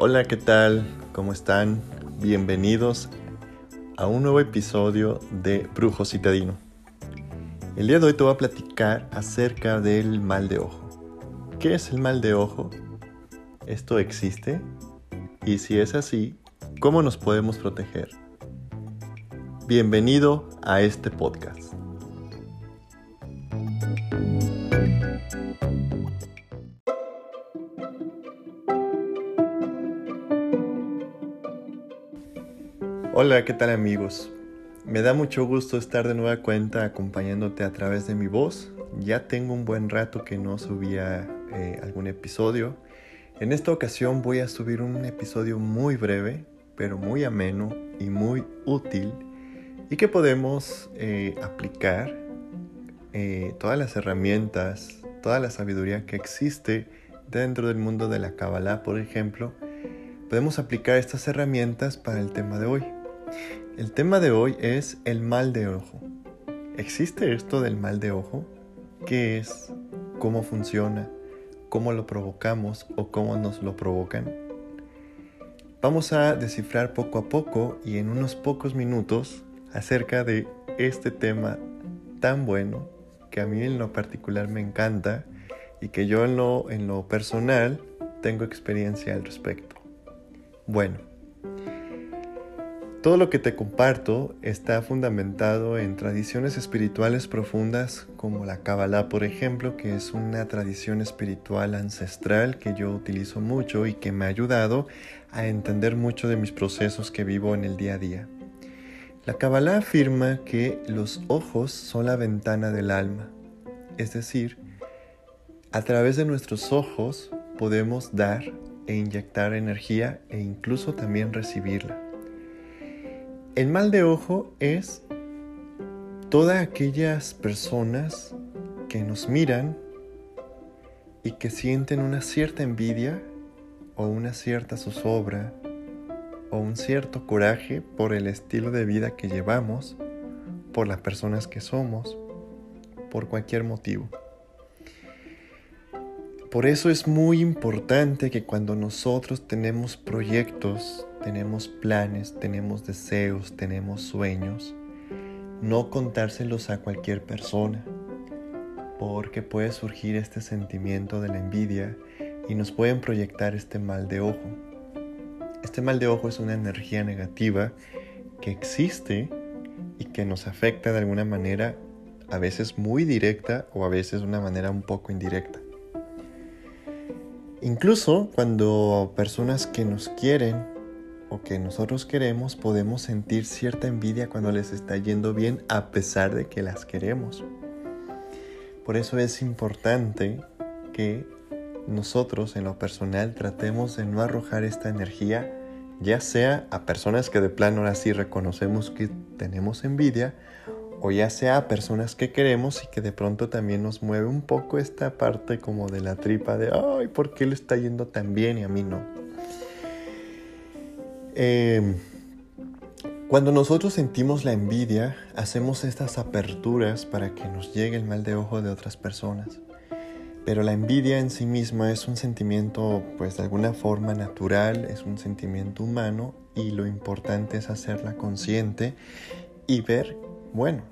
Hola, ¿qué tal? ¿Cómo están? Bienvenidos a un nuevo episodio de Brujo Citadino. El día de hoy te voy a platicar acerca del mal de ojo. ¿Qué es el mal de ojo? ¿Esto existe? Y si es así, ¿cómo nos podemos proteger? Bienvenido a este podcast. Hola, ¿qué tal amigos? Me da mucho gusto estar de nueva cuenta acompañándote a través de mi voz. Ya tengo un buen rato que no subía eh, algún episodio. En esta ocasión voy a subir un episodio muy breve, pero muy ameno y muy útil y que podemos eh, aplicar eh, todas las herramientas, toda la sabiduría que existe dentro del mundo de la Kabbalah, por ejemplo, podemos aplicar estas herramientas para el tema de hoy. El tema de hoy es el mal de ojo. ¿Existe esto del mal de ojo? ¿Qué es? ¿Cómo funciona? ¿Cómo lo provocamos o cómo nos lo provocan? Vamos a descifrar poco a poco y en unos pocos minutos acerca de este tema tan bueno que a mí en lo particular me encanta y que yo en lo, en lo personal tengo experiencia al respecto. Bueno, todo lo que te comparto está fundamentado en tradiciones espirituales profundas como la Kabbalah, por ejemplo, que es una tradición espiritual ancestral que yo utilizo mucho y que me ha ayudado a entender mucho de mis procesos que vivo en el día a día. La Kabbalah afirma que los ojos son la ventana del alma, es decir, a través de nuestros ojos podemos dar e inyectar energía e incluso también recibirla. El mal de ojo es todas aquellas personas que nos miran y que sienten una cierta envidia o una cierta zozobra o un cierto coraje por el estilo de vida que llevamos, por las personas que somos, por cualquier motivo. Por eso es muy importante que cuando nosotros tenemos proyectos tenemos planes, tenemos deseos, tenemos sueños, no contárselos a cualquier persona, porque puede surgir este sentimiento de la envidia y nos pueden proyectar este mal de ojo. Este mal de ojo es una energía negativa que existe y que nos afecta de alguna manera, a veces muy directa o a veces de una manera un poco indirecta. Incluso cuando personas que nos quieren o que nosotros queremos, podemos sentir cierta envidia cuando les está yendo bien a pesar de que las queremos. Por eso es importante que nosotros en lo personal tratemos de no arrojar esta energía, ya sea a personas que de plano ahora sí reconocemos que tenemos envidia, o ya sea a personas que queremos y que de pronto también nos mueve un poco esta parte como de la tripa de, ay, ¿por qué le está yendo tan bien y a mí no? Em, cuando nosotros sentimos la envidia, hacemos estas aperturas para que nos llegue el mal de ojo de otras personas. Pero la envidia en sí misma es un sentimiento, pues de alguna forma natural, es un sentimiento humano y lo importante es hacerla consciente y ver, bueno,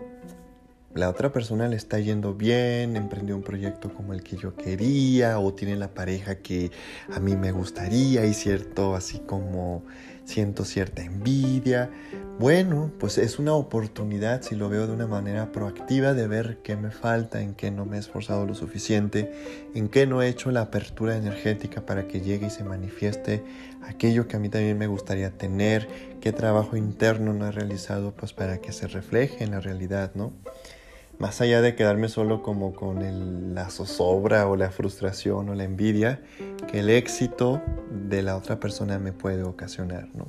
la otra persona le está yendo bien, emprendió un proyecto como el que yo quería o tiene la pareja que a mí me gustaría y cierto así como siento cierta envidia. Bueno, pues es una oportunidad, si lo veo de una manera proactiva, de ver qué me falta, en qué no me he esforzado lo suficiente, en qué no he hecho la apertura energética para que llegue y se manifieste aquello que a mí también me gustaría tener, qué trabajo interno no he realizado, pues para que se refleje en la realidad, ¿no? Más allá de quedarme solo como con la zozobra o la frustración o la envidia que el éxito de la otra persona me puede ocasionar, ¿no?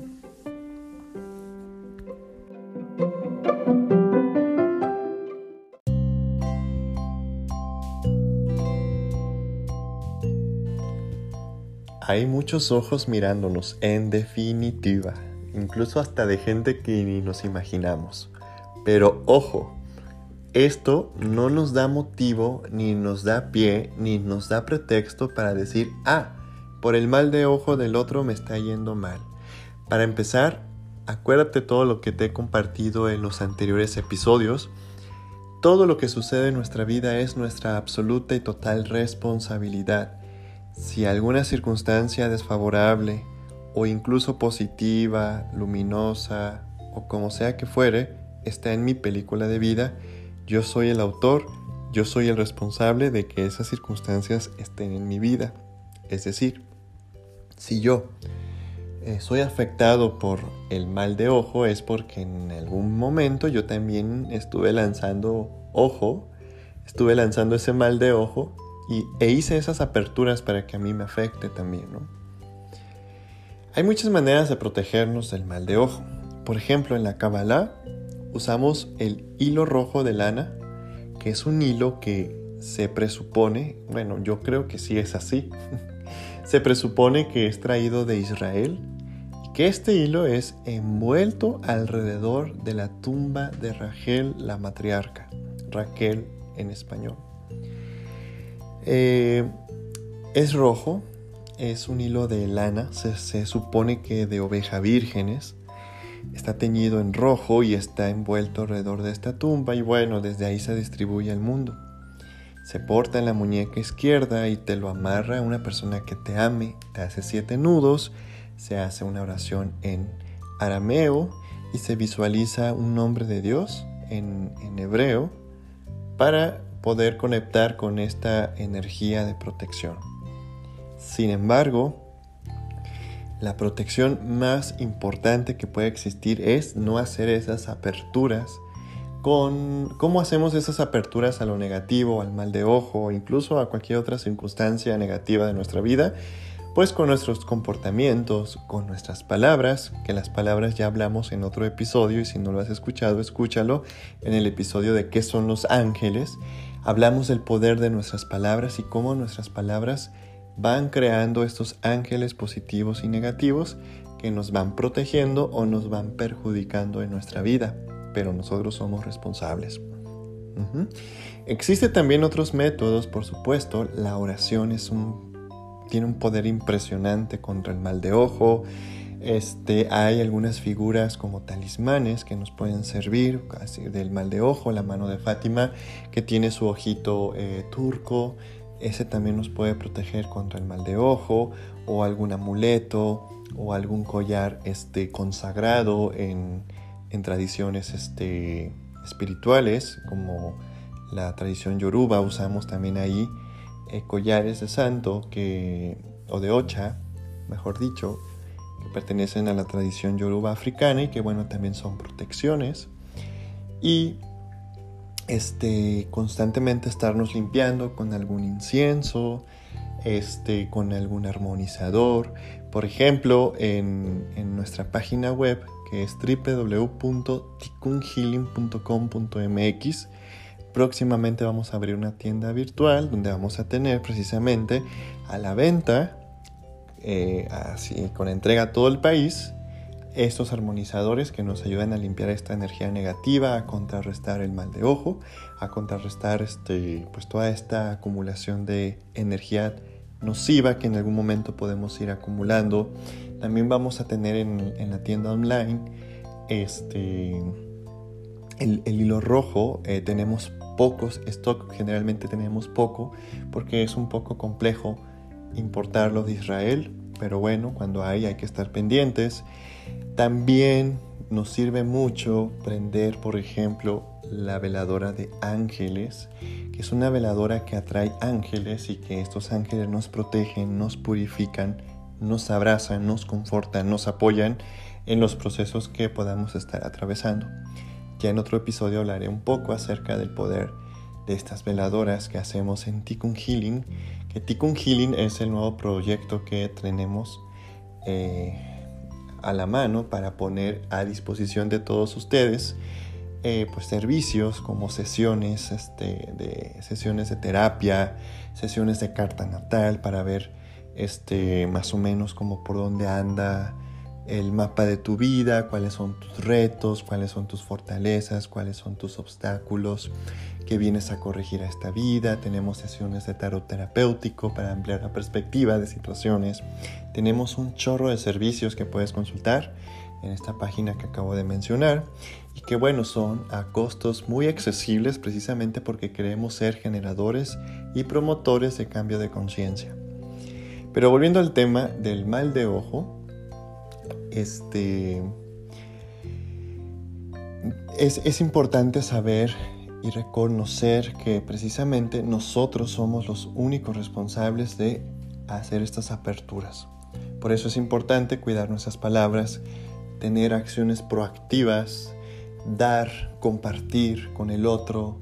Hay muchos ojos mirándonos, en definitiva, incluso hasta de gente que ni nos imaginamos. Pero ojo, esto no nos da motivo, ni nos da pie, ni nos da pretexto para decir, ah, por el mal de ojo del otro me está yendo mal. Para empezar, acuérdate todo lo que te he compartido en los anteriores episodios. Todo lo que sucede en nuestra vida es nuestra absoluta y total responsabilidad. Si alguna circunstancia desfavorable o incluso positiva, luminosa o como sea que fuere, está en mi película de vida, yo soy el autor, yo soy el responsable de que esas circunstancias estén en mi vida. Es decir, si yo eh, soy afectado por el mal de ojo es porque en algún momento yo también estuve lanzando ojo, estuve lanzando ese mal de ojo y, e hice esas aperturas para que a mí me afecte también. ¿no? Hay muchas maneras de protegernos del mal de ojo. Por ejemplo, en la Kabbalah usamos el hilo rojo de lana, que es un hilo que se presupone, bueno, yo creo que sí es así, se presupone que es traído de Israel y que este hilo es envuelto alrededor de la tumba de Rachel la matriarca, Raquel en español. Eh, es rojo, es un hilo de lana, se, se supone que de oveja vírgenes, está teñido en rojo y está envuelto alrededor de esta tumba y bueno, desde ahí se distribuye al mundo. Se porta en la muñeca izquierda y te lo amarra una persona que te ame, te hace siete nudos, se hace una oración en arameo y se visualiza un nombre de Dios en hebreo para poder conectar con esta energía de protección. Sin embargo, la protección más importante que puede existir es no hacer esas aperturas con cómo hacemos esas aperturas a lo negativo, al mal de ojo incluso a cualquier otra circunstancia negativa de nuestra vida, pues con nuestros comportamientos, con nuestras palabras, que las palabras ya hablamos en otro episodio y si no lo has escuchado, escúchalo en el episodio de qué son los ángeles. Hablamos del poder de nuestras palabras y cómo nuestras palabras van creando estos ángeles positivos y negativos que nos van protegiendo o nos van perjudicando en nuestra vida, pero nosotros somos responsables. Existen también otros métodos, por supuesto. La oración es un, tiene un poder impresionante contra el mal de ojo. Este, hay algunas figuras como talismanes que nos pueden servir del mal de ojo, la mano de Fátima que tiene su ojito eh, turco, ese también nos puede proteger contra el mal de ojo o algún amuleto o algún collar este, consagrado en, tradiciones este, espirituales como la tradición yoruba usamos también ahí eh, collares de santo que, o de ocha mejor dicho que pertenecen a la tradición yoruba africana y que bueno también son protecciones. Y este, constantemente estarnos limpiando con algún incienso, este, con algún armonizador. Por ejemplo, en, nuestra página web que es www.tikunhealing.com.mx, próximamente vamos a abrir una tienda virtual donde vamos a tener precisamente a la venta, eh, así con entrega a todo el país, estos armonizadores que nos ayudan a limpiar esta energía negativa, a contrarrestar el mal de ojo, a contrarrestar este, pues toda esta acumulación de energía nociva que en algún momento podemos ir acumulando. También vamos a tener en, la tienda online este, el, hilo rojo. Eh, tenemos pocos stock, generalmente tenemos poco porque es un poco complejo importarlo de Israel. Pero bueno, cuando hay hay que estar pendientes. También nos sirve mucho prender, por ejemplo, la veladora de ángeles, que es una veladora que atrae ángeles y que estos ángeles nos protegen, nos purifican, nos abrazan, nos confortan, nos apoyan en los procesos que podamos estar atravesando. Ya en otro episodio hablaré un poco acerca del poder de estas veladoras que hacemos en Tikkun Healing, Tikkun Healing es el nuevo proyecto que tenemos eh, a la mano para poner a disposición de todos ustedes eh, pues servicios como sesiones este, de sesiones de terapia sesiones de carta natal para ver este más o menos como por dónde anda el mapa de tu vida, cuáles son tus retos, cuáles son tus fortalezas, cuáles son tus obstáculos que vienes a corregir a esta vida. Tenemos sesiones de tarot terapéutico para ampliar la perspectiva de situaciones. Tenemos un chorro de servicios que puedes consultar en esta página que acabo de mencionar y que bueno son a costos muy accesibles precisamente porque queremos ser generadores y promotores de cambio de conciencia. Pero volviendo al tema del mal de ojo, este, es, importante saber y reconocer que precisamente nosotros somos los únicos responsables de hacer estas aperturas. Por eso es importante cuidar nuestras palabras, tener acciones proactivas, dar, compartir con el otro,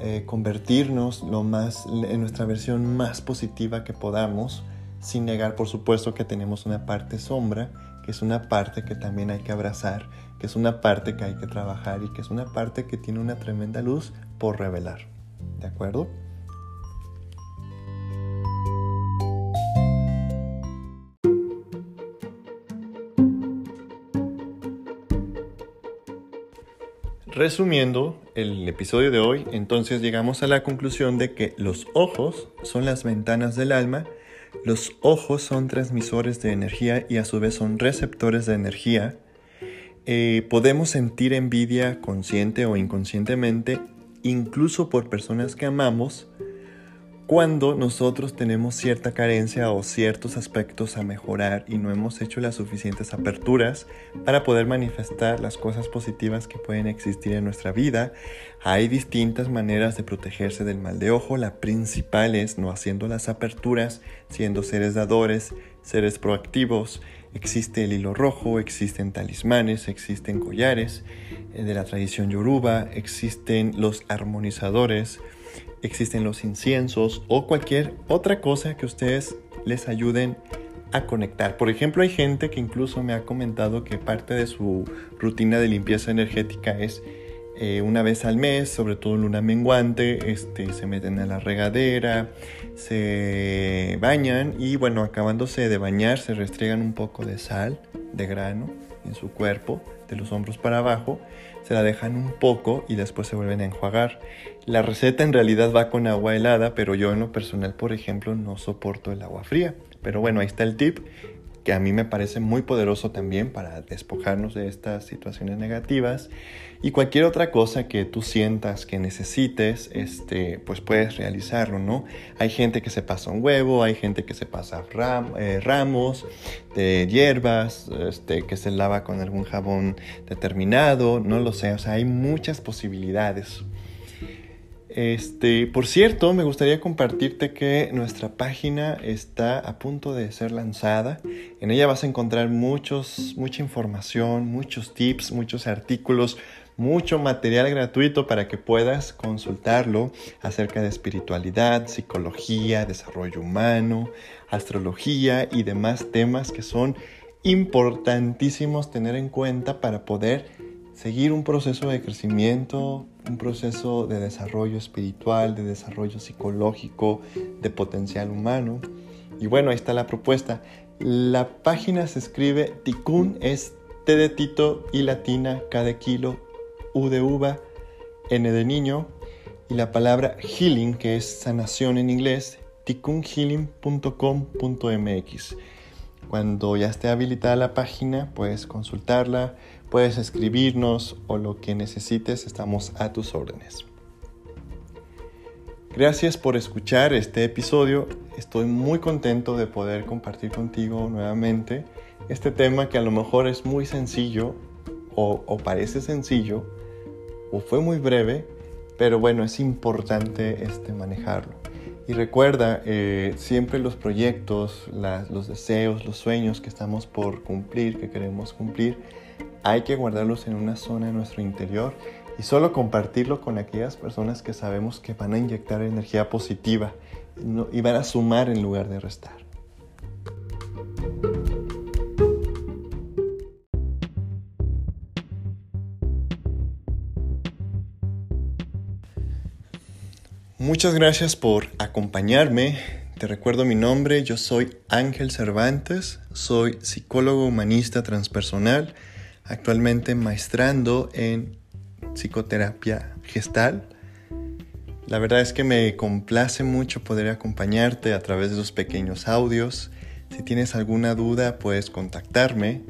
eh, convertirnos lo más en nuestra versión más positiva que podamos, sin negar por supuesto que tenemos una parte sombra que es una parte que también hay que abrazar, que es una parte que hay que trabajar y que es una parte que tiene una tremenda luz por revelar. ¿De acuerdo? Resumiendo el episodio de hoy, entonces llegamos a la conclusión de que los ojos son las ventanas del alma los ojos son transmisores de energía y a su vez son receptores de energía. Eh, podemos sentir envidia consciente o inconscientemente, incluso por personas que amamos, cuando nosotros tenemos cierta carencia o ciertos aspectos a mejorar y no hemos hecho las suficientes aperturas para poder manifestar las cosas positivas que pueden existir en nuestra vida, hay distintas maneras de protegerse del mal de ojo. La principal es no haciendo las aperturas, siendo seres dadores, seres proactivos. Existe el hilo rojo, existen talismanes, existen collares eh, de la tradición yoruba, existen los armonizadores existen los inciensos o cualquier otra cosa que ustedes les ayuden a conectar. Por ejemplo, hay gente que incluso me ha comentado que parte de su rutina de limpieza energética es eh, una vez al mes, sobre todo luna menguante, este, se meten a la regadera, se bañan y bueno, acabándose de bañar se restriegan un poco de sal de grano en su cuerpo, de los hombros para abajo, se la dejan un poco y después se vuelven a enjuagar. La receta en realidad va con agua helada, pero yo en lo personal, por ejemplo, no soporto el agua fría. Pero bueno, ahí está el tip que a mí me parece muy poderoso también para despojarnos de estas situaciones negativas y cualquier otra cosa que tú sientas que necesites, este, pues puedes realizarlo, ¿no? Hay gente que se pasa un huevo, hay gente que se pasa eh, ramos de hierbas, este, que se lava con algún jabón determinado, no lo sé, o sea, hay muchas posibilidades. Este, por cierto, me gustaría compartirte que nuestra página está a punto de ser lanzada. En ella vas a encontrar muchos, mucha información, muchos tips, muchos artículos, mucho material gratuito para que puedas consultarlo acerca de espiritualidad, psicología, desarrollo humano, astrología y demás temas que son importantísimos tener en cuenta para poder seguir un proceso de crecimiento, un proceso de desarrollo espiritual, de desarrollo psicológico, de potencial humano. Y bueno, ahí está la propuesta. La página se escribe Tikkun, es T de Tito y latina, K de kilo, U de uva, N de niño. Y la palabra healing, que es sanación en inglés, tikkunhealing.com.mx. Cuando ya esté habilitada la página, puedes consultarla, puedes escribirnos o lo que necesites, estamos a tus órdenes. Gracias por escuchar este episodio. Estoy muy contento de poder compartir contigo nuevamente este tema que a lo mejor es muy sencillo o, parece sencillo o fue muy breve, pero bueno, es importante este, manejarlo. Y recuerda, eh, siempre los proyectos, los deseos, los sueños que estamos por cumplir, que queremos cumplir, hay que guardarlos en una zona de nuestro interior y solo compartirlo con aquellas personas que sabemos que van a inyectar energía positiva y van a sumar en lugar de restar. Muchas gracias por acompañarme. Te recuerdo mi nombre, yo soy Ángel Cervantes, soy psicólogo humanista transpersonal, actualmente maestrando en psicoterapia gestal. La verdad es que me complace mucho poder acompañarte a través de esos pequeños audios. Si tienes alguna duda, puedes contactarme.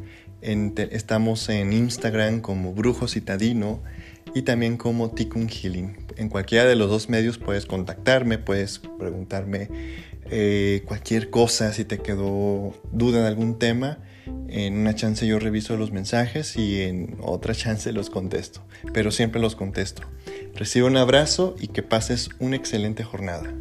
estamos en Instagram como Brujo Citadino y también como Tikkun Healing. En cualquiera de los dos medios puedes contactarme, puedes preguntarme eh, cualquier cosa, si te quedó duda de algún tema. En una chance yo reviso los mensajes y en otra chance los contesto, pero siempre los contesto. Recibe un abrazo y que pases una excelente jornada.